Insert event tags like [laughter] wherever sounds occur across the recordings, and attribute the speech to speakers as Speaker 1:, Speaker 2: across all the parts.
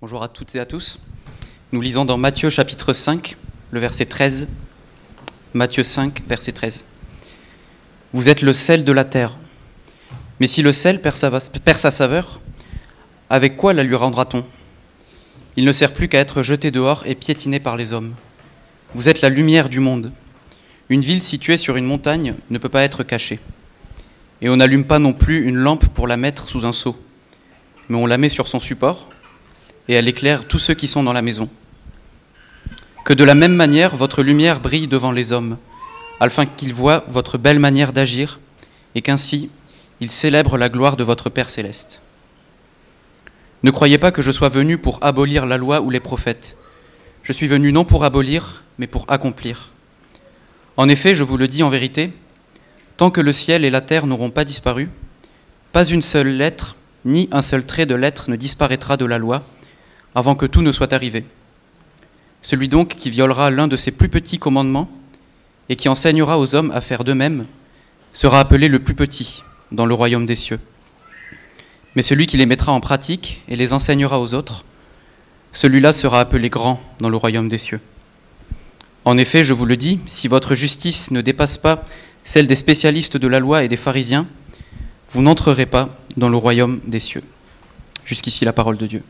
Speaker 1: Bonjour à toutes et à tous. Nous lisons dans Matthieu chapitre 5, le verset 13. Matthieu 5, verset 13. Vous êtes le sel de la terre. Mais si le sel perd sa, perd sa saveur, avec quoi la lui rendra-t-on? Il ne sert plus qu'à être jeté dehors et piétiné par les hommes. Vous êtes la lumière du monde. Une ville située sur une montagne ne peut pas être cachée. Et on n'allume pas non plus une lampe pour la mettre sous un seau, mais on la met sur son support et elle éclaire tous ceux qui sont dans la maison. Que de la même manière votre lumière brille devant les hommes, afin qu'ils voient votre belle manière d'agir, et qu'ainsi ils célèbrent la gloire de votre Père céleste. Ne croyez pas que je sois venu pour abolir la loi ou les prophètes. Je suis venu non pour abolir, mais pour accomplir. En effet, je vous le dis en vérité, tant que le ciel et la terre n'auront pas disparu, pas une seule lettre, ni un seul trait de lettre ne disparaîtra de la loi, avant que tout ne soit arrivé. Celui donc qui violera l'un de ses plus petits commandements et qui enseignera aux hommes à faire de même sera appelé le plus petit dans le royaume des cieux. Mais celui qui les mettra en pratique et les enseignera aux autres, celui-là sera appelé grand dans le royaume des cieux. En effet, je vous le dis, si votre justice ne dépasse pas celle des spécialistes de la loi et des pharisiens, vous n'entrerez pas dans le royaume des cieux. Jusqu'ici la parole de Dieu.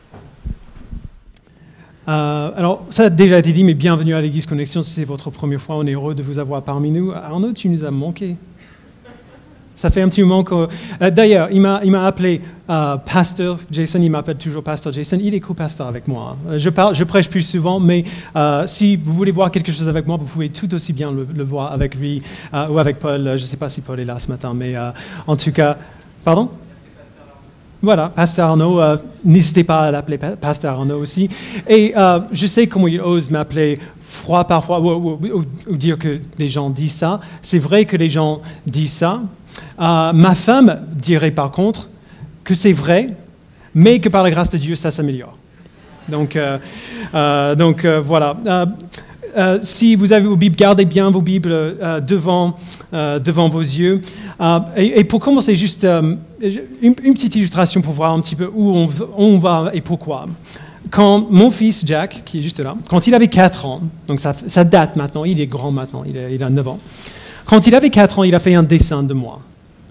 Speaker 2: Euh, alors, ça a déjà été dit, mais bienvenue à l'Église Connexion. Si c'est votre première fois, on est heureux de vous avoir parmi nous. Arnaud, tu nous as manqué. Ça fait un petit moment que. Euh, d'ailleurs, il m'a appelé euh, pasteur Jason, il m'appelle toujours pasteur Jason. Il est co-pasteur avec moi. Je, parle, je prêche plus souvent, mais si vous voulez voir quelque chose avec moi, vous pouvez tout aussi bien le, le voir avec lui ou avec Paul. Je ne sais pas si Paul est là ce matin, mais en tout cas. Pardon? Voilà, Pasteur Arnaud, euh, n'hésitez pas à l'appeler Pasteur Arnaud aussi. Et euh, je sais comment il ose m'appeler froid parfois, ou, dire que les gens disent ça. C'est vrai que les gens disent ça. Euh, ma femme dirait par contre que c'est vrai, mais que par la grâce de Dieu, ça s'améliore. Donc, donc voilà. Si vous avez vos Bibles, gardez bien vos Bibles devant, devant vos yeux. Et, pour commencer, juste une, petite illustration pour voir un petit peu où on, va et pourquoi. Quand mon fils Jack, qui est juste là, quand il avait 4 ans, donc ça, date maintenant, il est grand maintenant, il a, il a 9 ans. Quand il avait 4 ans, il a fait un dessin de moi.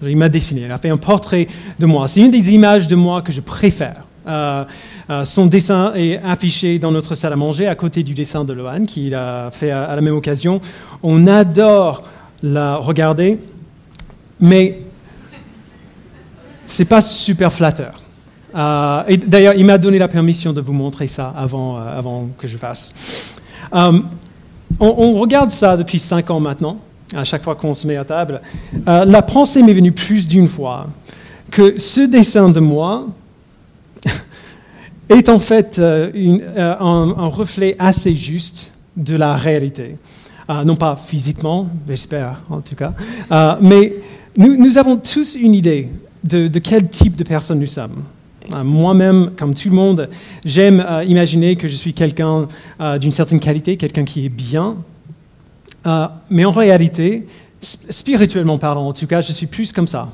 Speaker 2: Il m'a dessiné, il a fait un portrait de moi. C'est une des images de moi que je préfère. Euh, euh, son dessin est affiché dans notre salle à manger à côté du dessin de Lohan qu'il a fait à, la même occasion. On adore la regarder, mais c'est pas super flatteur. Euh, d'ailleurs, il m'a donné la permission de vous montrer ça avant, avant que je fasse. On, on, regarde ça depuis cinq ans maintenant, à chaque fois qu'on se met à table. la pensée m'est venue plus d'une fois que ce dessin de moi [laughs] est en fait euh, euh, un, reflet assez juste de la réalité. Euh, non pas physiquement, j'espère en tout cas, mais nous, avons tous une idée de, quel type de personne nous sommes. Moi-même, comme tout le monde, j'aime imaginer que je suis quelqu'un d'une certaine qualité, quelqu'un qui est bien. mais en réalité, spirituellement parlant, en tout cas, je suis plus comme ça.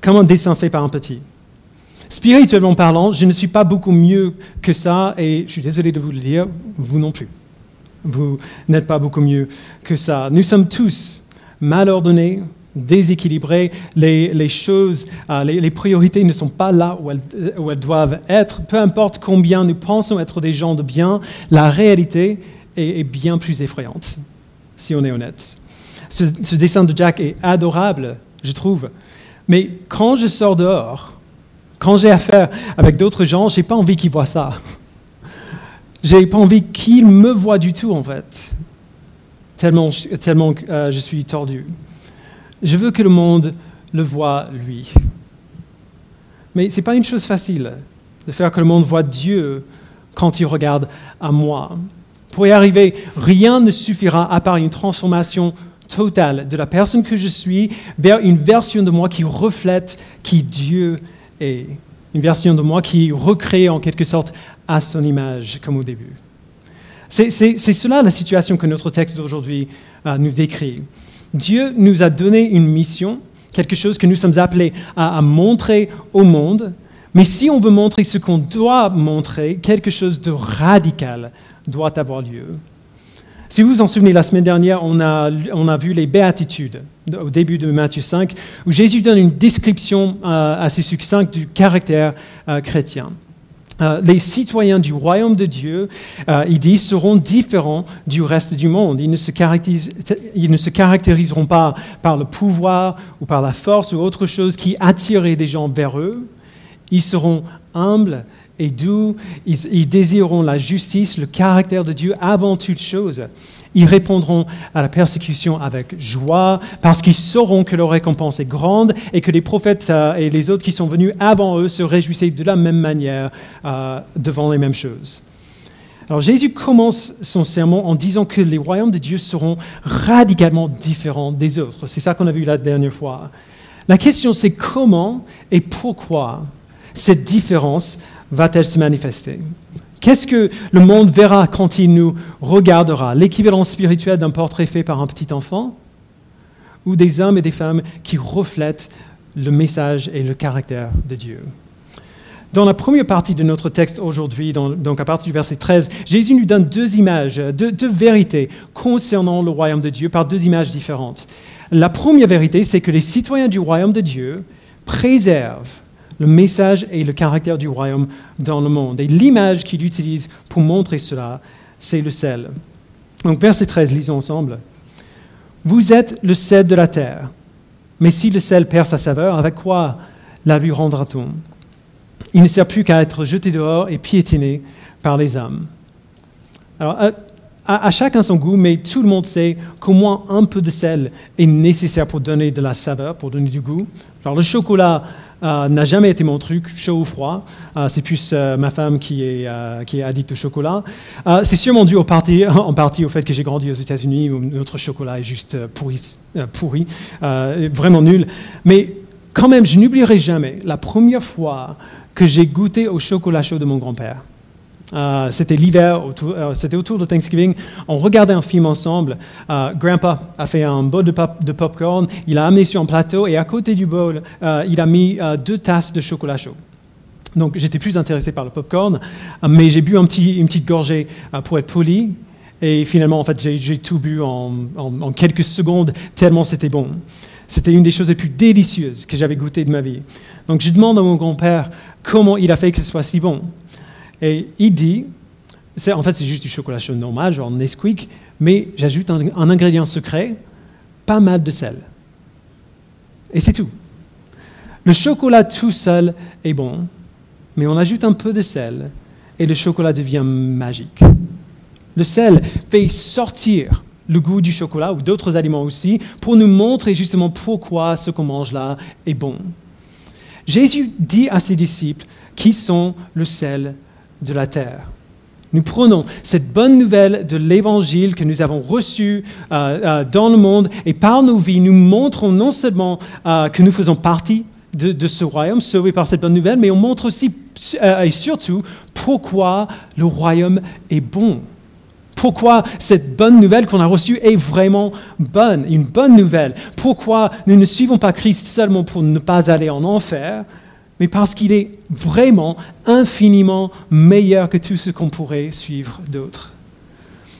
Speaker 2: Comme un dessin fait par un petit. Spirituellement parlant, je ne suis pas beaucoup mieux que ça, et je suis désolé de vous le dire, vous non plus. Vous n'êtes pas beaucoup mieux que ça. Nous sommes tous mal ordonnés, déséquilibrés, les, choses, euh, les, priorités ne sont pas là où elles, où elles, doivent être. Peu importe combien nous pensons être des gens de bien, la réalité est, bien plus effrayante, si on est honnête. Ce, ce dessin de Jack est adorable, je trouve. Mais quand je sors dehors, quand j'ai affaire avec d'autres gens, j'ai pas envie qu'ils voient ça. [laughs] J'ai pas envie qu'ils me voient du tout, en fait. Tellement, tellement euh, je suis tordu. Je veux que le monde le voit, lui. Mais ce n'est pas une chose facile de faire que le monde voit Dieu quand il regarde à moi. Pour y arriver, rien ne suffira à part une transformation totale de la personne que je suis vers une version de moi qui reflète qui Dieu est une version de moi qui recrée en quelque sorte à son image, comme au début. C'est cela la situation que notre texte d'aujourd'hui euh, nous décrit. Dieu nous a donné une mission, quelque chose que nous sommes appelés à, montrer au monde, Mais si on veut montrer ce qu'on doit montrer, quelque chose de radical doit avoir lieu. Si vous vous en souvenez, la semaine dernière, on a, on a vu les béatitudes au début de Matthieu 5, où Jésus donne une description euh, assez succincte du caractère euh, chrétien. Euh, les citoyens du royaume de Dieu, il dit, seront différents du reste du monde. Ils ne, se ils ne se caractériseront pas par le pouvoir ou par la force ou autre chose qui attirerait des gens vers eux. Ils seront humbles et doux, ils, désireront la justice, le caractère de Dieu avant toute chose. Ils répondront à la persécution avec joie parce qu'ils sauront que leur récompense est grande et que les prophètes euh, et les autres qui sont venus avant eux se réjouissaient de la même manière euh, devant les mêmes choses. Alors Jésus commence son sermon en disant que les royaumes de Dieu seront radicalement différents des autres. C'est ça qu'on a vu la dernière fois. La question c'est comment et pourquoi cette différence va-t-elle se manifester? Qu'est-ce que le monde verra quand il nous regardera? L'équivalent spirituel d'un portrait fait par un petit enfant Ou des hommes et des femmes qui reflètent le message et le caractère de Dieu. Dans la première partie de notre texte aujourd'hui, donc à partir du verset 13, Jésus nous donne deux images, deux, deux, vérités concernant le royaume de Dieu par deux images différentes. La première vérité, c'est que les citoyens du royaume de Dieu préservent le message et le caractère du royaume dans le monde. Et l'image qu'il utilise pour montrer cela, c'est le sel. Donc verset 13, lisons ensemble. Vous êtes le sel de la terre, mais si le sel perd sa saveur, avec quoi la lui rendra-t-on? Il ne sert plus qu'à être jeté dehors et piétiné par les hommes. Alors, à, chacun son goût, mais tout le monde sait qu'au moins un peu de sel est nécessaire pour donner de la saveur, pour donner du goût. Alors le chocolat euh, n'a jamais été mon truc, chaud ou froid. Euh, c'est plus euh, ma femme qui est, qui est addicte au chocolat. c'est sûrement dû au parti, [laughs] en partie au fait que j'ai grandi aux États-Unis où notre chocolat est juste pourri, pourri vraiment nul. Mais quand même, je n'oublierai jamais la première fois que j'ai goûté au chocolat chaud de mon grand-père. Euh, c'était l'hiver, euh, c'était autour de Thanksgiving. On regardait un film ensemble. Euh, Grandpa a fait un bol de, pop, de popcorn. Il a amené sur un plateau et à côté du bol, il a mis deux tasses de chocolat chaud. Donc j'étais plus intéressé par le popcorn, mais j'ai bu une petite gorgée pour être poli. Et finalement, en fait, j'ai tout bu en, quelques secondes, tellement c'était bon. C'était une des choses les plus délicieuses que j'avais goûtées de ma vie. Donc je demande à mon grand-père comment il a fait que ce soit si bon. Et il dit, en fait c'est juste du chocolat chaud normal, genre Nesquik, mais j'ajoute un, ingrédient secret, pas mal de sel. Et c'est tout. Le chocolat tout seul est bon, mais on ajoute un peu de sel et le chocolat devient magique. Le sel fait sortir le goût du chocolat ou d'autres aliments aussi pour nous montrer justement pourquoi ce qu'on mange là est bon. Jésus dit à ses disciples qui sont le sel de la terre. Nous prenons cette bonne nouvelle de l'Évangile que nous avons reçu euh, euh, dans le monde et par nos vies, nous montrons non seulement euh, que nous faisons partie de, ce royaume sauvé par cette bonne nouvelle, mais on montre aussi et surtout pourquoi le royaume est bon. Pourquoi cette bonne nouvelle qu'on a reçue est vraiment bonne, une bonne nouvelle. Pourquoi nous ne suivons pas Christ seulement pour ne pas aller en enfer, mais parce qu'il est vraiment infiniment meilleur que tout ce qu'on pourrait suivre d'autres.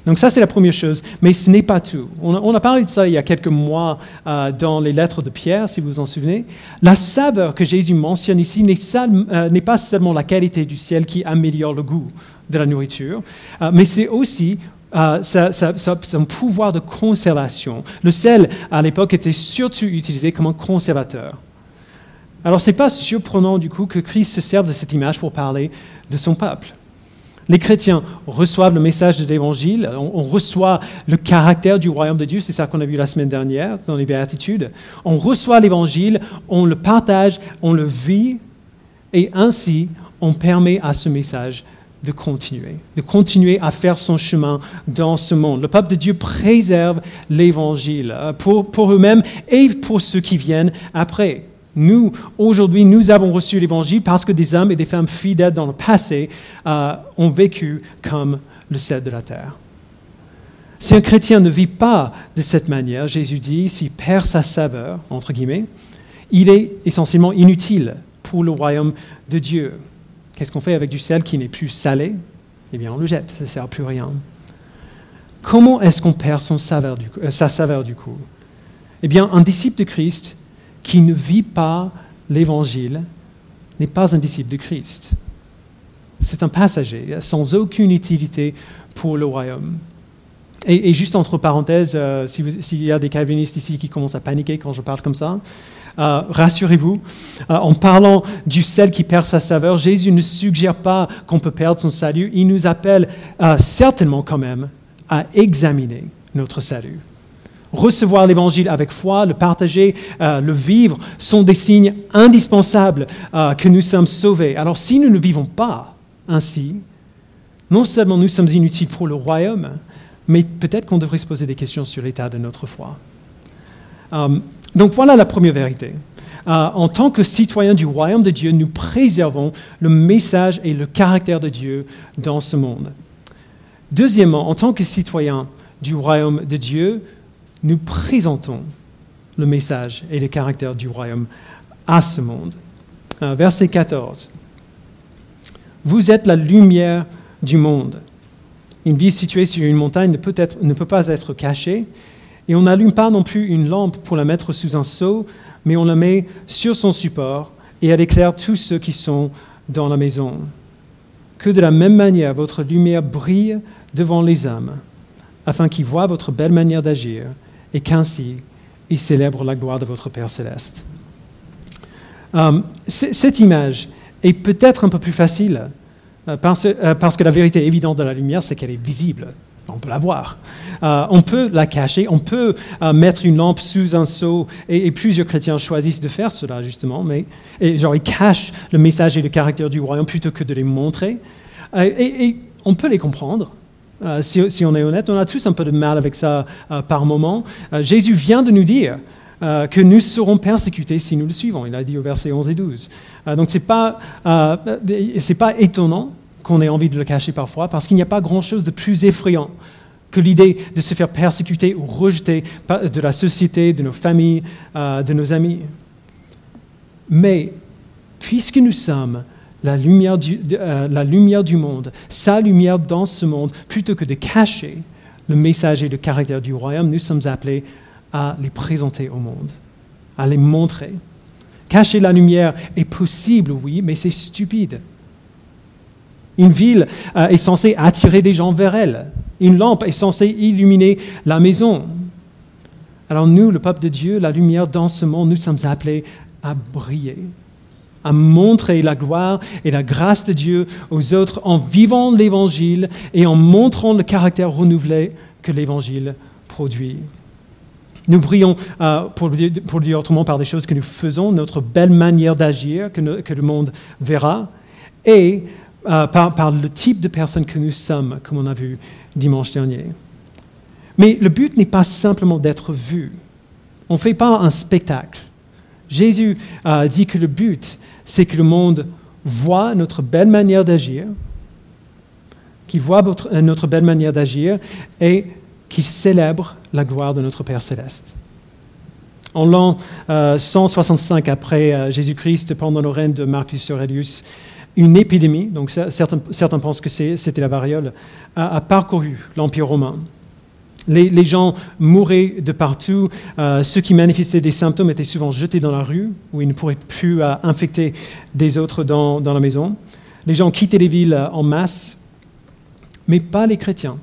Speaker 2: Donc ça, c'est la première chose, mais ce n'est pas tout. On a, parlé de ça il y a quelques mois euh, dans les lettres de Pierre, si vous vous en souvenez. La saveur que Jésus mentionne ici n'est euh, pas seulement la qualité du ciel qui améliore le goût de la nourriture, euh, mais c'est aussi son pouvoir de conservation. Le sel, à l'époque, était surtout utilisé comme un conservateur. Alors ce n'est pas surprenant du coup que Christ se serve de cette image pour parler de son peuple. Les chrétiens reçoivent le message de l'Évangile, on, reçoit le caractère du royaume de Dieu, c'est ça qu'on a vu la semaine dernière dans les béatitudes. On reçoit l'Évangile, on le partage, on le vit, et ainsi on permet à ce message de continuer, de continuer à faire son chemin dans ce monde. Le peuple de Dieu préserve l'Évangile euh, pour, pour eux-mêmes et pour ceux qui viennent après. Nous, aujourd'hui, nous avons reçu l'Évangile parce que des hommes et des femmes fidèles dans le passé euh, ont vécu comme le sel de la terre. Si un chrétien ne vit pas de cette manière, Jésus dit, s'il perd sa saveur, entre guillemets, il est essentiellement inutile pour le royaume de Dieu. Qu'est-ce qu'on fait avec du sel qui n'est plus salé? Eh bien, on le jette, ça ne sert à plus rien. Comment est-ce qu'on perd son saveur du, euh, sa saveur du coup? Eh bien, un disciple de Christ qui ne vit pas l'évangile n'est pas un disciple de Christ. C'est un passager sans aucune utilité pour le royaume. Et, juste entre parenthèses, euh, s'il y a des calvinistes ici qui commencent à paniquer quand je parle comme ça, euh, rassurez-vous, euh, en parlant du sel qui perd sa saveur, Jésus ne suggère pas qu'on peut perdre son salut, il nous appelle certainement quand même à examiner notre salut. Recevoir l'évangile avec foi, le partager, le vivre, sont des signes indispensables que nous sommes sauvés. Alors si nous ne vivons pas ainsi, non seulement nous sommes inutiles pour le royaume, mais peut-être qu'on devrait se poser des questions sur l'état de notre foi. Euh, donc voilà la première vérité. Euh, en tant que citoyens du royaume de Dieu, nous préservons le message et le caractère de Dieu dans ce monde. Deuxièmement, en tant que citoyens du royaume de Dieu, nous présentons le message et le caractère du royaume à ce monde. Verset 14. Vous êtes la lumière du monde. Une ville située sur une montagne ne peut, ne peut pas être cachée, et on n'allume pas non plus une lampe pour la mettre sous un seau, mais on la met sur son support, et elle éclaire tous ceux qui sont dans la maison. Que de la même manière votre lumière brille devant les hommes, afin qu'ils voient votre belle manière d'agir, et qu'ainsi ils célèbrent la gloire de votre Père céleste. Euh, cette image est peut-être un peu plus facile euh, euh, parce, que la vérité évidente de la lumière, c'est qu'elle est visible. On peut la voir. On peut la cacher, on peut mettre une lampe sous un seau, et, plusieurs chrétiens choisissent de faire cela, justement, mais et, genre, ils cachent le message et le caractère du royaume plutôt que de les montrer. Et, on peut les comprendre. Si, si, on est honnête, on a tous un peu de mal avec ça par moment. Jésus vient de nous dire que nous serons persécutés si nous le suivons. Il a dit au verset 11 et 12. donc ce n'est pas, pas étonnant qu'on ait envie de le cacher parfois, parce qu'il n'y a pas grand-chose de plus effrayant que l'idée de se faire persécuter ou rejeter de la société, de nos familles, euh, de nos amis. Mais puisque nous sommes la lumière, du, euh, la lumière du monde, sa lumière dans ce monde, plutôt que de cacher le message et le caractère du royaume, nous sommes appelés à les présenter au monde, à les montrer. Cacher la lumière est possible, oui, mais c'est stupide. Une ville euh, est censée attirer des gens vers elle. Une lampe est censée illuminer la maison. Alors nous, le peuple de Dieu, la lumière dans ce monde, nous sommes appelés à briller, à montrer la gloire et la grâce de Dieu aux autres en vivant l'Évangile et en montrant le caractère renouvelé que l'Évangile produit. Nous brillons, euh, pour, le dire autrement, par des choses que nous faisons, notre belle manière d'agir que, que, le monde verra, et euh, par, le type de personne que nous sommes, comme on a vu dimanche dernier. Mais le but n'est pas simplement d'être vu. On ne fait pas un spectacle. Jésus a dit que le but, c'est que le monde voit notre belle manière d'agir, qu'il voit euh, notre belle manière d'agir et qu'il célèbre la gloire de notre Père céleste. En l'an 165 euh, après Jésus-Christ, pendant le règne de Marcus Aurelius, une épidémie, donc certains, pensent que c'était la variole, a, parcouru l'Empire romain. Les, gens mouraient de partout. Euh, ceux qui manifestaient des symptômes étaient souvent jetés dans la rue, où ils ne pourraient plus euh, infecter des autres dans, la maison. Les gens quittaient les villes euh, en masse, mais pas les chrétiens.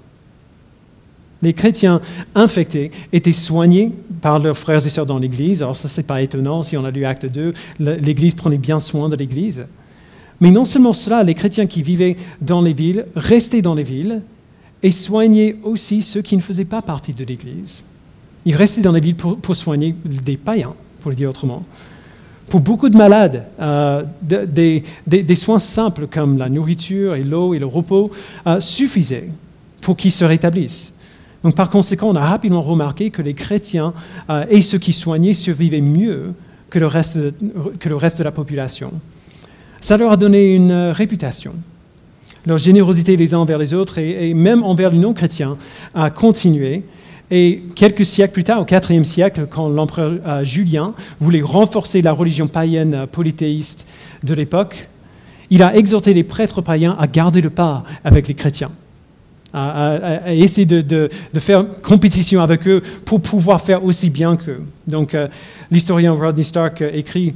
Speaker 2: Les chrétiens infectés étaient soignés par leurs frères et sœurs dans l'Église. Alors ça, c'est pas étonnant. Si on a lu Acte 2, l'Église prenait bien soin de l'Église. Mais non seulement cela, les chrétiens qui vivaient dans les villes restaient dans les villes et soignaient aussi ceux qui ne faisaient pas partie de l'Église. Ils restaient dans les villes pour, soigner des païens, pour le dire autrement. Pour beaucoup de malades, euh, des, soins simples comme la nourriture et l'eau et le repos euh, suffisaient pour qu'ils se rétablissent. Donc par conséquent, on a rapidement remarqué que les chrétiens euh, et ceux qui soignaient survivaient mieux que le reste de la population. Ça leur a donné une réputation. Leur générosité les uns envers les autres et, même envers les non-chrétiens a continué. Et quelques siècles plus tard, au IVe siècle, quand l'empereur euh, Julien voulait renforcer la religion païenne euh, polythéiste de l'époque, il a exhorté les prêtres païens à garder le pas avec les chrétiens, à, essayer de, faire compétition avec eux pour pouvoir faire aussi bien qu'eux. Donc, euh, l'historien Rodney Stark écrit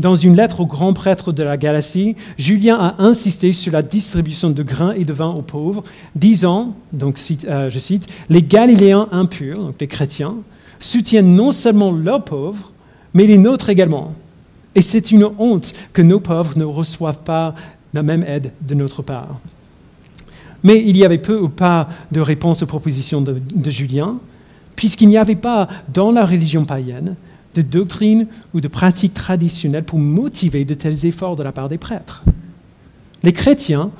Speaker 2: dans une lettre au grand prêtre de la Galatie, Julien a insisté sur la distribution de grains et de vin aux pauvres, disant, donc euh, je cite, les Galiléens impurs, donc les chrétiens, soutiennent non seulement leurs pauvres, mais les nôtres également. Et c'est une honte que nos pauvres ne reçoivent pas la même aide de notre part. Mais il y avait peu ou pas de réponse aux propositions de Julien, puisqu'il n'y avait pas dans la religion païenne de doctrine ou de pratiques traditionnelles pour motiver de tels efforts de la part des prêtres. Les chrétiens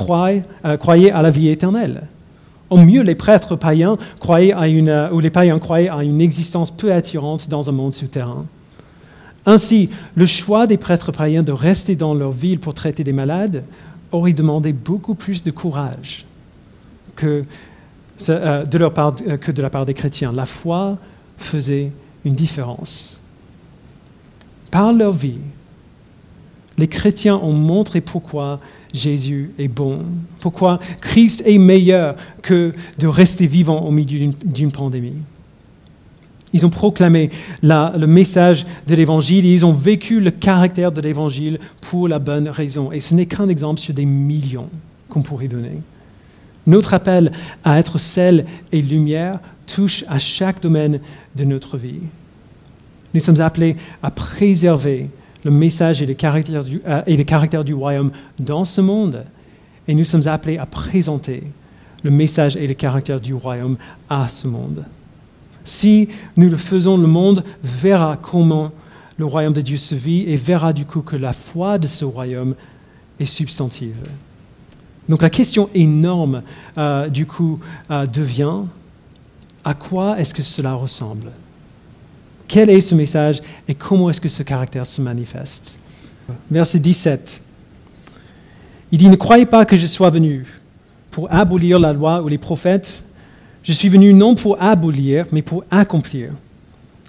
Speaker 2: euh, croyaient, à la vie éternelle. Au mieux, les prêtres païens croyaient à une, euh, ou les païens croyaient à une existence peu attirante dans un monde souterrain. Ainsi, le choix des prêtres païens de rester dans leur ville pour traiter des malades aurait demandé beaucoup plus de courage que, euh, de la part des chrétiens. La foi faisait différence. Par leur vie, les chrétiens ont montré pourquoi Jésus est bon, pourquoi Christ est meilleur que de rester vivant au milieu d'une pandémie. Ils ont proclamé le message de l'Évangile et ils ont vécu le caractère de l'Évangile pour la bonne raison. Et ce n'est qu'un exemple sur des millions qu'on pourrait donner. Notre appel à être sel et lumière touche à chaque domaine de notre vie. Nous sommes appelés à préserver le message et le caractère du, euh, et du royaume dans ce monde. Et nous sommes appelés à présenter le message et le caractère du royaume à ce monde. Si nous le faisons, le monde verra comment le royaume de Dieu se vit et verra du coup que la foi de ce royaume est substantive. Donc la question énorme euh, du coup euh, devient à quoi est-ce que cela ressemble? Quel est ce message et comment est-ce que ce caractère se manifeste Verset 17. Il dit, ne croyez pas que je sois venu pour abolir la loi ou les prophètes. Je suis venu non pour abolir, mais pour accomplir.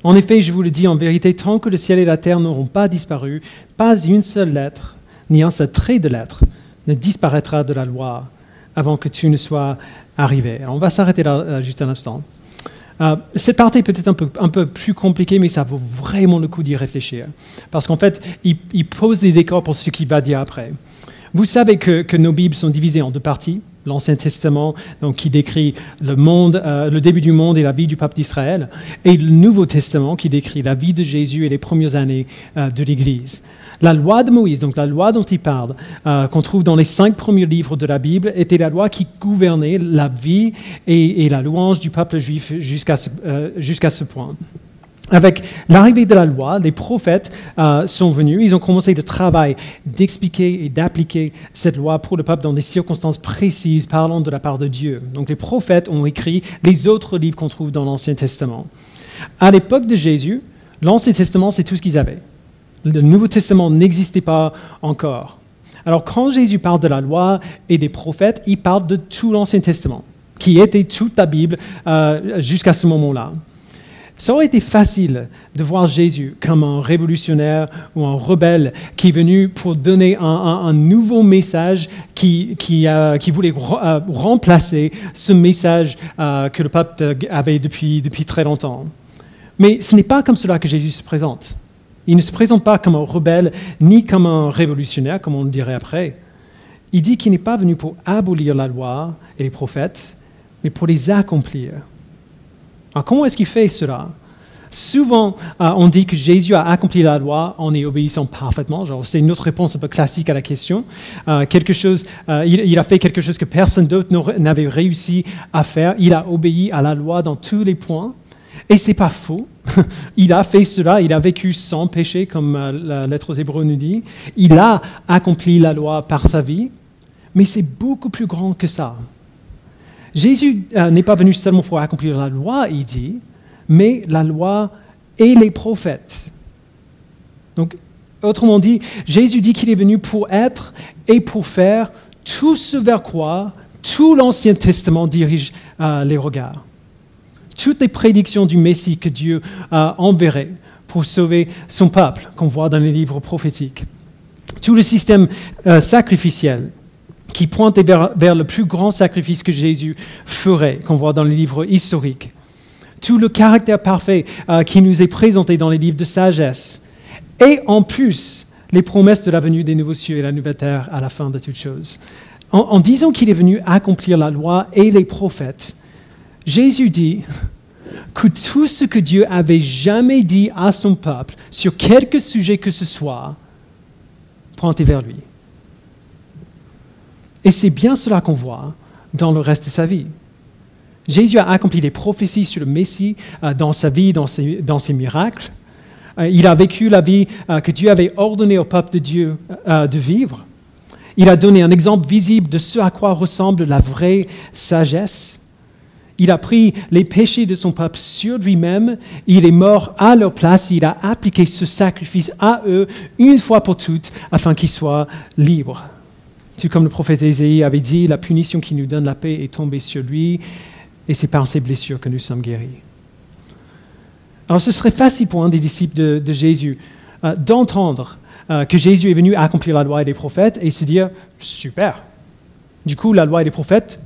Speaker 2: En effet, je vous le dis en vérité, tant que le ciel et la terre n'auront pas disparu, pas une seule lettre, ni un seul trait de lettre ne disparaîtra de la loi avant que tu ne sois arrivé. on va s'arrêter là juste un instant. Euh, cette partie est peut-être un peu, un peu, plus compliquée, mais ça vaut vraiment le coup d'y réfléchir. Parce qu'en fait, il, pose des décors pour ce qu'il va dire après. Vous savez que, nos Bibles sont divisées en deux parties. L'Ancien Testament, donc, qui décrit le, monde, euh, le début du monde et la vie du peuple d'Israël, et le Nouveau Testament, qui décrit la vie de Jésus et les premières années de l'Église. La loi de Moïse, donc la loi dont il parle, euh, qu'on trouve dans les cinq premiers livres de la Bible, était la loi qui gouvernait la vie et, la louange du peuple juif jusqu'à euh, ce, point. Avec l'arrivée de la loi, les prophètes euh, sont venus, ils ont commencé le travail d'expliquer et d'appliquer cette loi pour le peuple dans des circonstances précises parlant de la part de Dieu. Donc les prophètes ont écrit les autres livres qu'on trouve dans l'Ancien Testament. À l'époque de Jésus, l'Ancien Testament, c'est tout ce qu'ils avaient. Le Nouveau Testament n'existait pas encore. Alors quand Jésus parle de la loi et des prophètes, il parle de tout l'Ancien Testament, qui était toute la Bible euh, jusqu'à ce moment-là. Ça aurait été facile de voir Jésus comme un révolutionnaire ou un rebelle qui est venu pour donner un, nouveau message qui, euh, voulait euh, remplacer ce message que le peuple avait depuis, depuis très longtemps. Mais ce n'est pas comme cela que Jésus se présente. Il ne se présente pas comme un rebelle ni comme un révolutionnaire, comme on le dirait après. Il dit qu'il n'est pas venu pour abolir la loi et les prophètes, mais pour les accomplir. Alors comment est-ce qu'il fait cela? Souvent, euh, on dit que Jésus a accompli la loi en y obéissant parfaitement. C'est une autre réponse un peu classique à la question. Euh, quelque chose, euh, il, a fait quelque chose que personne d'autre n'avait réussi à faire. Il a obéi à la loi dans tous les points. Et c'est pas faux. [laughs] il a fait cela, il a vécu sans péché, comme la lettre aux Hébreux nous dit. Il a accompli la loi par sa vie, mais c'est beaucoup plus grand que ça. Jésus euh, n'est pas venu seulement pour accomplir la loi, il dit, mais la loi et les prophètes. Donc, autrement dit, Jésus dit qu'il est venu pour être et pour faire tout ce vers quoi tout l'Ancien Testament dirige euh, les regards toutes les prédictions du Messie que Dieu a enverrait pour sauver son peuple, qu'on voit dans les livres prophétiques. Tout le système euh, sacrificiel qui pointait vers, le plus grand sacrifice que Jésus ferait, qu'on voit dans les livres historiques. Tout le caractère parfait euh, qui nous est présenté dans les livres de sagesse. Et en plus, les promesses de la venue des nouveaux cieux et la nouvelle terre à la fin de toutes choses. En, disant qu'il est venu accomplir la loi et les prophètes, Jésus dit [laughs] que tout ce que Dieu avait jamais dit à son peuple sur quelque sujet que ce soit, pointait vers lui. Et c'est bien cela qu'on voit dans le reste de sa vie. Jésus a accompli des prophéties sur le Messie euh, dans sa vie, dans ses miracles. Euh, il a vécu la vie euh, que Dieu avait ordonné au peuple de Dieu de vivre. Il a donné un exemple visible de ce à quoi ressemble la vraie sagesse. Il a pris les péchés de son peuple sur lui-même, il est mort à leur place, il a appliqué ce sacrifice à eux une fois pour toutes afin qu'ils soient libres. Tout comme le prophète Ésaïe avait dit, la punition qui nous donne la paix est tombée sur lui et c'est par ses blessures que nous sommes guéris. Alors ce serait facile pour un des disciples de, Jésus euh, d'entendre euh, que Jésus est venu accomplir la loi et les prophètes et se dire, super, du coup la loi et les prophètes,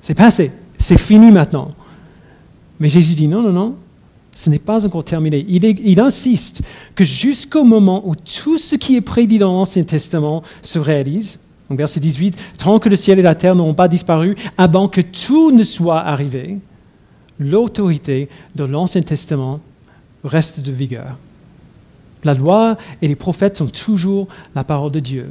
Speaker 2: c'est passé, c'est fini maintenant. Mais Jésus dit, non, non, non, ce n'est pas encore terminé. Il, il insiste que jusqu'au moment où tout ce qui est prédit dans l'Ancien Testament se réalise, donc verset 18, tant que le ciel et la terre n'auront pas disparu, avant que tout ne soit arrivé, l'autorité de l'Ancien Testament reste de vigueur. La loi et les prophètes sont toujours la parole de Dieu.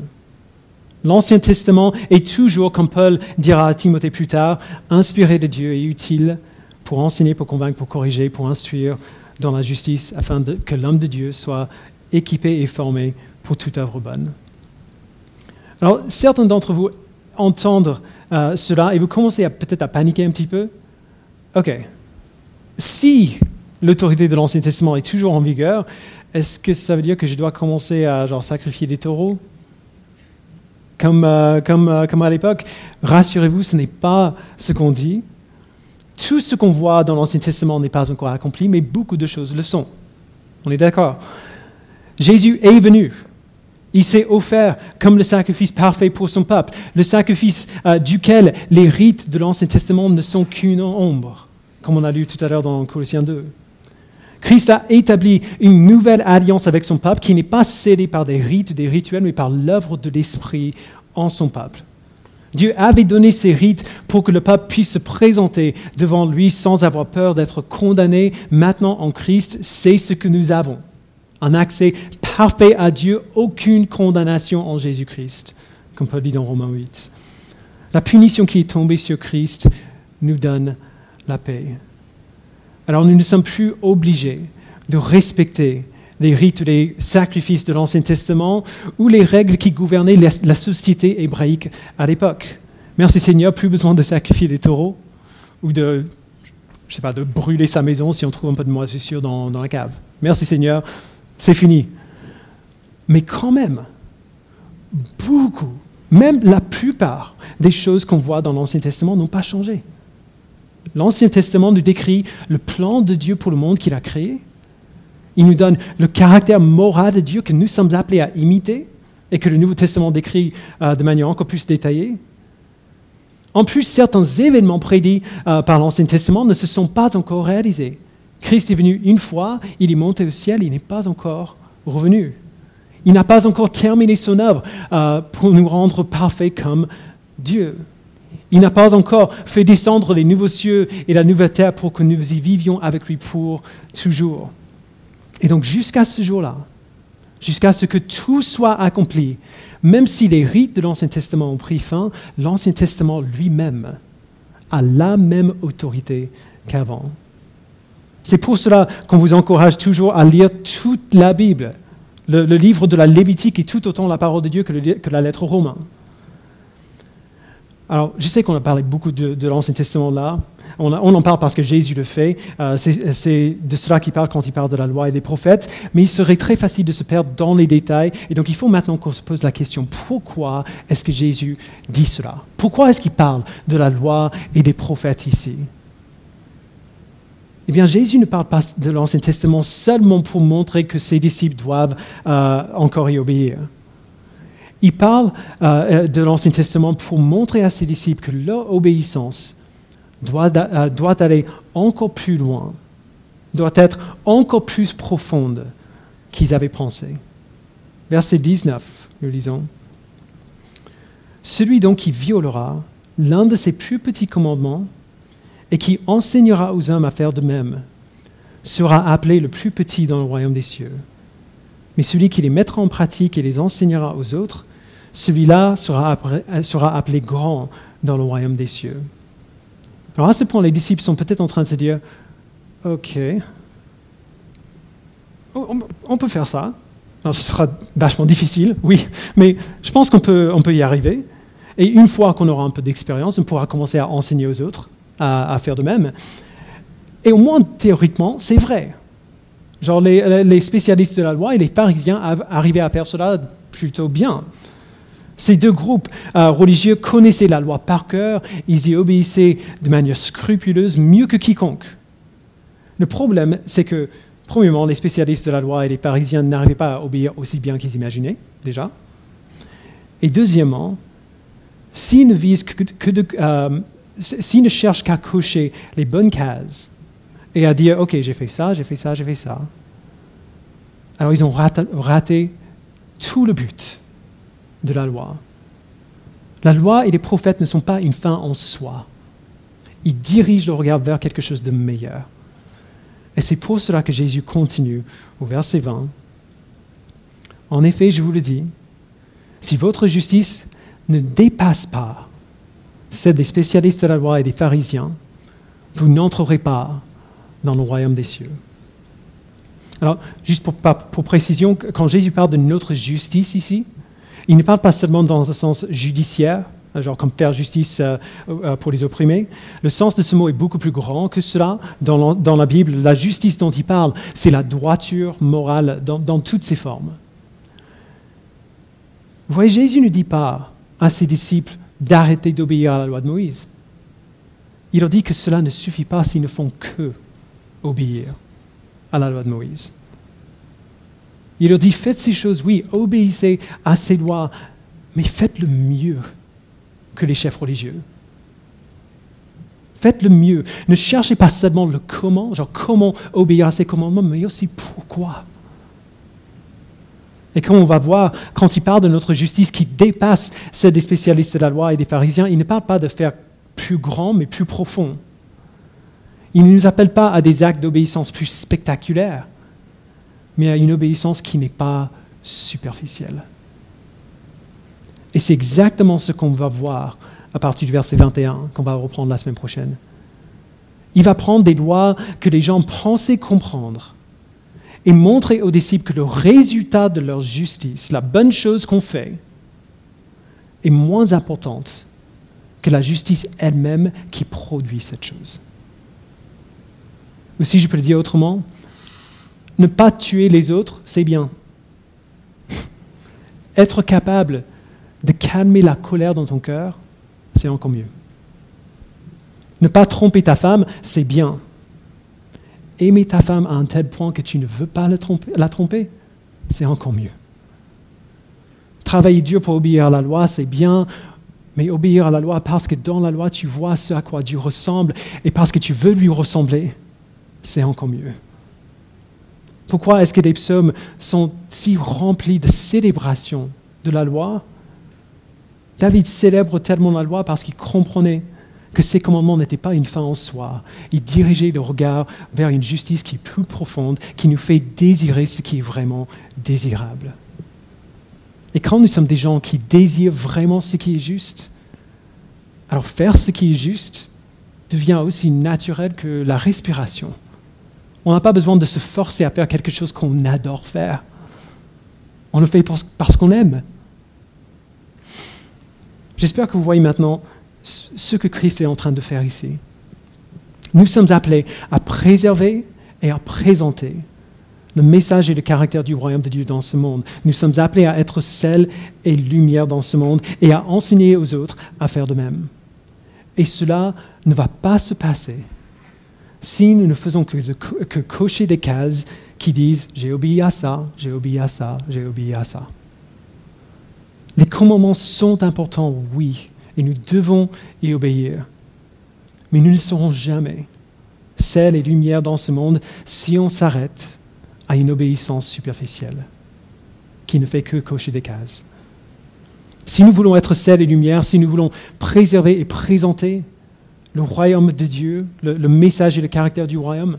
Speaker 2: L'Ancien Testament est toujours, comme Paul dira à Timothée plus tard, inspiré de Dieu et utile pour enseigner, pour convaincre, pour corriger, pour instruire dans la justice, afin que l'homme de Dieu soit équipé et formé pour toute œuvre bonne. Alors, certains d'entre vous entendent euh, cela et vous commencez peut-être à paniquer un petit peu. Ok, si l'autorité de l'Ancien Testament est toujours en vigueur, est-ce que ça veut dire que je dois commencer à sacrifier des taureaux? Euh, euh, comme à l'époque Rassurez-vous, ce n'est pas ce qu'on dit. Tout ce qu'on voit dans l'Ancien Testament n'est pas encore accompli, mais beaucoup de choses le sont. On est d'accord? Jésus est venu. Il s'est offert comme le sacrifice parfait pour son peuple, le sacrifice euh, duquel les rites de l'Ancien Testament ne sont qu'une ombre, comme on a lu tout à l'heure dans Colossiens 2. Christ a établi une nouvelle alliance avec son peuple qui n'est pas scellée par des rites, des rituels, mais par l'œuvre de l'Esprit en son peuple. Dieu avait donné ces rites pour que le peuple puisse se présenter devant lui sans avoir peur d'être condamné. Maintenant, en Christ, c'est ce que nous avons. Un accès parfait à Dieu, aucune condamnation en Jésus-Christ, comme Paul dit dans Romains 8. La punition qui est tombée sur Christ nous donne la paix. Alors nous ne sommes plus obligés de respecter les rites, les sacrifices de l'Ancien Testament ou les règles qui gouvernaient la société hébraïque à l'époque. Merci Seigneur, plus besoin de sacrifier des taureaux ou de, je sais pas, de brûler sa maison si on trouve un peu de moisissure dans, dans la cave. Merci Seigneur, c'est fini. Mais quand même, beaucoup, même la plupart des choses qu'on voit dans l'Ancien Testament n'ont pas changé. L'Ancien Testament nous décrit le plan de Dieu pour le monde qu'il a créé. Il nous donne le caractère moral de Dieu que nous sommes appelés à imiter et que le Nouveau Testament décrit euh, de manière encore plus détaillée. En plus, certains événements prédits euh, par l'Ancien Testament ne se sont pas encore réalisés. Christ est venu une fois, il est monté au ciel, il n'est pas encore revenu. Il n'a pas encore terminé son œuvre euh, pour nous rendre parfaits comme Dieu. Il n'a pas encore fait descendre les nouveaux cieux et la nouvelle terre pour que nous y vivions avec lui pour toujours. Et donc jusqu'à ce jour-là, jusqu'à ce que tout soit accompli, même si les rites de l'Ancien Testament ont pris fin, l'Ancien Testament lui-même a la même autorité qu'avant. C'est pour cela qu'on vous encourage toujours à lire toute la Bible. Le, livre de la Lévitique est tout autant la parole de Dieu que, la lettre aux Romains. Alors, je sais qu'on a parlé beaucoup de, l'Ancien Testament là. On, en parle parce que Jésus le fait. Euh, c'est de cela qu'il parle quand il parle de la loi et des prophètes. Mais il serait très facile de se perdre dans les détails. Et donc, il faut maintenant qu'on se pose la question pourquoi est-ce que Jésus dit cela? Pourquoi est-ce qu'il parle de la loi et des prophètes ici? Eh bien, Jésus ne parle pas de l'Ancien Testament seulement pour montrer que ses disciples doivent euh, encore y obéir. Il parle euh, de l'Ancien Testament pour montrer à ses disciples que leur obéissance doit, euh, doit aller encore plus loin, doit être encore plus profonde qu'ils avaient pensé. Verset 19, nous lisons. Celui donc qui violera l'un de ses plus petits commandements et qui enseignera aux hommes à faire de même sera appelé le plus petit dans le royaume des cieux. Mais celui qui les mettra en pratique et les enseignera aux autres, celui-là sera, appelé grand dans le royaume des cieux. Alors à ce point, les disciples sont peut-être en train de se dire, OK, on peut faire ça. ce sera vachement difficile, oui, mais je pense qu'on peut, on peut y arriver. Et une fois qu'on aura un peu d'expérience, on pourra commencer à enseigner aux autres à, faire de même. Et au moins théoriquement, c'est vrai. Genre les, spécialistes de la loi et les pharisiens arrivaient à faire cela plutôt bien. Ces deux groupes euh, religieux connaissaient la loi par cœur, ils y obéissaient de manière scrupuleuse, mieux que quiconque. Le problème, c'est que, premièrement, les spécialistes de la loi et les Parisiens n'arrivaient pas à obéir aussi bien qu'ils imaginaient, déjà. Et deuxièmement, s'ils ne visent que, de, euh, s'ils ne cherchent qu'à cocher les bonnes cases et à dire, OK, j'ai fait ça, j'ai fait ça, j'ai fait ça, alors ils ont raté, tout le but de la loi. La loi et les prophètes ne sont pas une fin en soi. Ils dirigent le regard vers quelque chose de meilleur. Et c'est pour cela que Jésus continue au verset 20. En effet, je vous le dis, si votre justice ne dépasse pas celle des spécialistes de la loi et des pharisiens, vous n'entrerez pas dans le royaume des cieux. Alors, juste pour, précision, quand Jésus parle de notre justice ici, il ne parle pas seulement dans un sens judiciaire, genre comme faire justice euh, euh, pour les opprimés. Le sens de ce mot est beaucoup plus grand que cela. Dans, dans la Bible, la justice dont il parle, c'est la droiture morale dans, dans toutes ses formes. Vous voyez, Jésus ne dit pas à ses disciples, d'arrêter d'obéir à la loi de Moïse. Il leur dit que cela ne suffit pas s'ils ne font que obéir à la loi de Moïse. Il leur dit, faites ces choses, oui, obéissez à ces lois, mais faites le mieux que les chefs religieux. Faites le mieux. Ne cherchez pas seulement le comment, genre comment obéir à ces commandements, mais aussi pourquoi. Et quand on va voir, quand il parle de notre justice qui dépasse celle des spécialistes de la loi et des pharisiens, il ne parle pas de faire plus grand, mais plus profond. Il ne nous appelle pas à des actes d'obéissance plus spectaculaires, mais à une obéissance qui n'est pas superficielle. Et c'est exactement ce qu'on va voir à partir du verset 21, qu'on va reprendre la semaine prochaine. Il va prendre des lois que les gens pensaient comprendre et montrer aux disciples que le résultat de leur justice, la bonne chose qu'on fait, est moins importante que la justice elle-même qui produit cette chose. Ou si je peux le dire autrement, ne pas tuer les autres, c'est bien. [laughs] Être capable de calmer la colère dans ton cœur, c'est encore mieux. Ne pas tromper ta femme, c'est bien aimer ta femme à un tel point que tu ne veux pas la tromper, c'est encore mieux. Travailler dur pour obéir à la loi, c'est bien, mais obéir à la loi parce que dans la loi, tu vois ce à quoi Dieu ressemble et parce que tu veux lui ressembler, c'est encore mieux. Pourquoi est-ce que les psaumes sont si remplis de célébration de la loi? David célèbre tellement la loi parce qu'il comprenait que ces commandements n'étaient pas une fin en soi. Ils dirigeaient le regard vers une justice qui est plus profonde, qui nous fait désirer ce qui est vraiment désirable. Et quand nous sommes des gens qui désirent vraiment ce qui est juste, alors faire ce qui est juste devient aussi naturel que la respiration. On n'a pas besoin de se forcer à faire quelque chose qu'on adore faire. On le fait parce qu'on aime. J'espère que vous voyez maintenant ce que Christ est en train de faire ici. Nous sommes appelés à préserver et à présenter le message et le caractère du royaume de Dieu dans ce monde. Nous sommes appelés à être sel et lumière dans ce monde et à enseigner aux autres à faire de même. Et cela ne va pas se passer si nous ne faisons que, que cocher des cases qui disent j'ai obéi à ça, j'ai obéi à ça, j'ai obéi à ça. Les commandements sont importants, oui, et nous devons y obéir. Mais nous ne serons jamais sel et lumière dans ce monde si on s'arrête à une obéissance superficielle qui ne fait que cocher des cases. Si nous voulons être sel et lumière, si nous voulons préserver et présenter le royaume de Dieu, le, message et le caractère du royaume,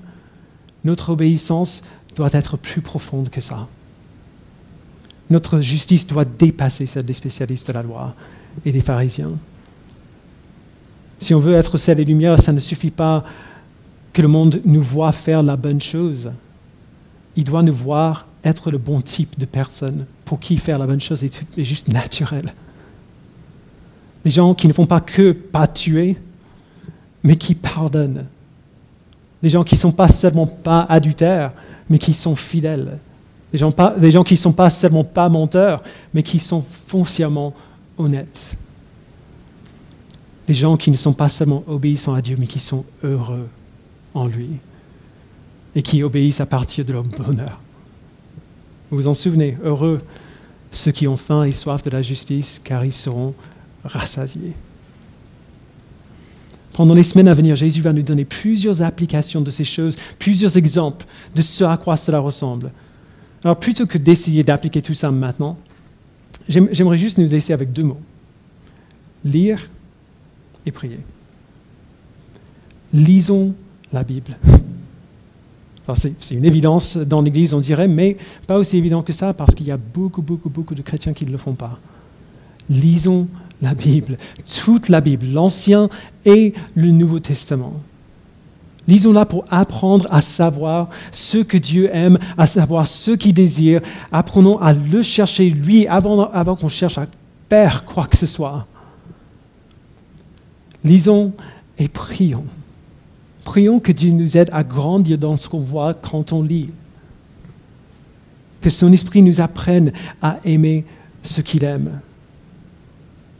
Speaker 2: notre obéissance doit être plus profonde que ça. Notre justice doit dépasser celle des spécialistes de la loi et des pharisiens. Si on veut être sel et lumière, ça ne suffit pas que le monde nous voit faire la bonne chose. Il doit nous voir être le bon type de personne pour qui faire la bonne chose est, juste naturel. Des gens qui ne font pas que pas tuer, mais qui pardonnent. Des gens qui ne sont pas seulement pas adultères, mais qui sont fidèles. Des gens, des gens qui ne sont pas seulement pas menteurs, mais qui sont foncièrement honnêtes. Des gens qui ne sont pas seulement obéissants à Dieu, mais qui sont heureux en lui et qui obéissent à partir de leur bonheur. Vous vous en souvenez, heureux ceux qui ont faim et soif de la justice, car ils seront rassasiés. Pendant les semaines à venir, Jésus va nous donner plusieurs applications de ces choses, plusieurs exemples de ce à quoi cela ressemble. Alors plutôt que d'essayer d'appliquer tout ça maintenant, j'aimerais juste nous laisser avec deux mots. Lire et prier. Lisons la Bible. c'est une évidence dans l'Église, on dirait, mais pas aussi évident que ça, parce qu'il y a beaucoup, beaucoup, beaucoup de chrétiens qui ne le font pas. Lisons la Bible, toute la Bible, l'Ancien et le Nouveau Testament. Lisons-la pour apprendre à savoir ce que Dieu aime, à savoir ce qu'il désire. Apprenons à le chercher, lui, avant, qu'on cherche à faire quoi que ce soit. Lisons et prions. Prions que Dieu nous aide à grandir dans ce qu'on voit quand on lit. Que son esprit nous apprenne à aimer ce qu'il aime.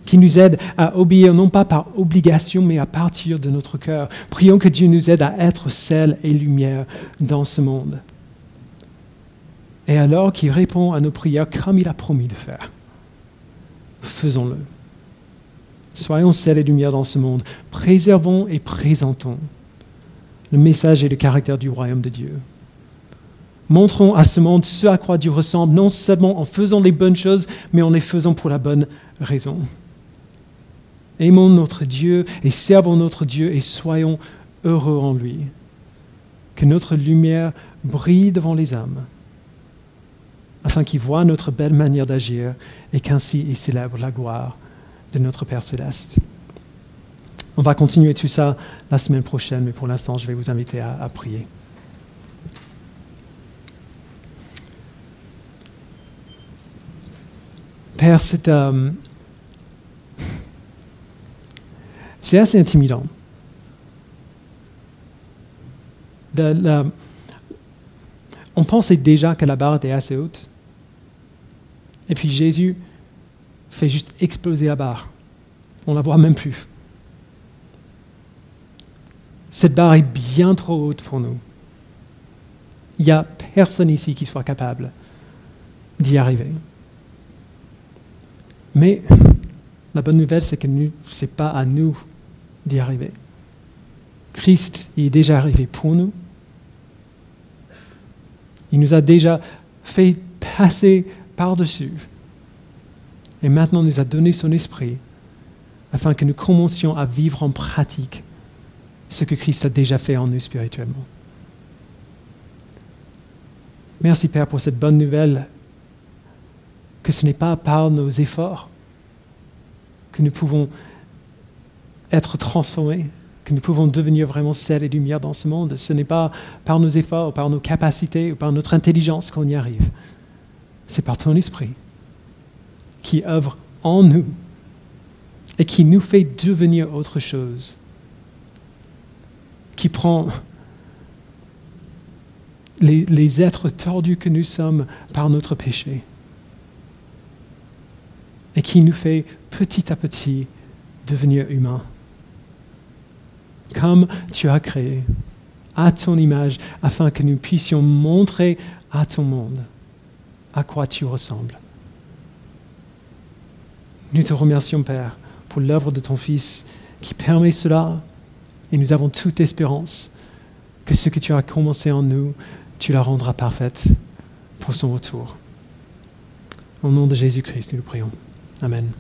Speaker 2: Qu'il nous aide à obéir non pas par obligation, mais à partir de notre cœur. Prions que Dieu nous aide à être sel et lumière dans ce monde. Et alors qu'il répond à nos prières comme il a promis de faire. Faisons-le. Soyons sel et lumière dans ce monde. Préservons et présentons le message et le caractère du royaume de Dieu. Montrons à ce monde ce à quoi Dieu ressemble, non seulement en faisant les bonnes choses, mais en les faisant pour la bonne raison. Aimons notre Dieu et servons notre Dieu et soyons heureux en lui. Que notre lumière brille devant les âmes, afin qu'ils voient notre belle manière d'agir et qu'ainsi ils célèbrent la gloire de notre Père céleste. On va continuer tout ça la semaine prochaine, mais pour l'instant, je vais vous inviter à, prier. Père, c'est euh, assez intimidant. on pensait déjà que la barre était assez haute. Et puis Jésus fait juste exploser la barre. On la voit même plus. Cette barre est bien trop haute pour nous. Il n'y a personne ici qui soit capable d'y arriver. Mais la bonne nouvelle, c'est que ce n'est pas à nous d'y arriver. Christ est déjà arrivé pour nous. Il nous a déjà fait passer par-dessus. Et maintenant, nous a donné son esprit afin que nous commencions à vivre en pratique ce que Christ a déjà fait en nous spirituellement. Merci Père pour cette bonne nouvelle, que ce n'est pas par nos efforts que nous pouvons être transformés, que nous pouvons devenir vraiment sel et lumière dans ce monde. Ce n'est pas par nos efforts, par nos capacités ou par notre intelligence qu'on y arrive. C'est par ton esprit qui œuvre en nous et qui nous fait devenir autre chose qui prend les, êtres tordus que nous sommes par notre péché et qui nous fait petit à petit devenir humains, comme tu as créé à ton image, afin que nous puissions montrer à ton monde à quoi tu ressembles. Nous te remercions, Père, pour l'œuvre de ton Fils qui permet cela, et nous avons toute espérance que ce que tu as commencé en nous, tu la rendras parfaite pour son retour. Au nom de Jésus-Christ, nous le prions. Amen.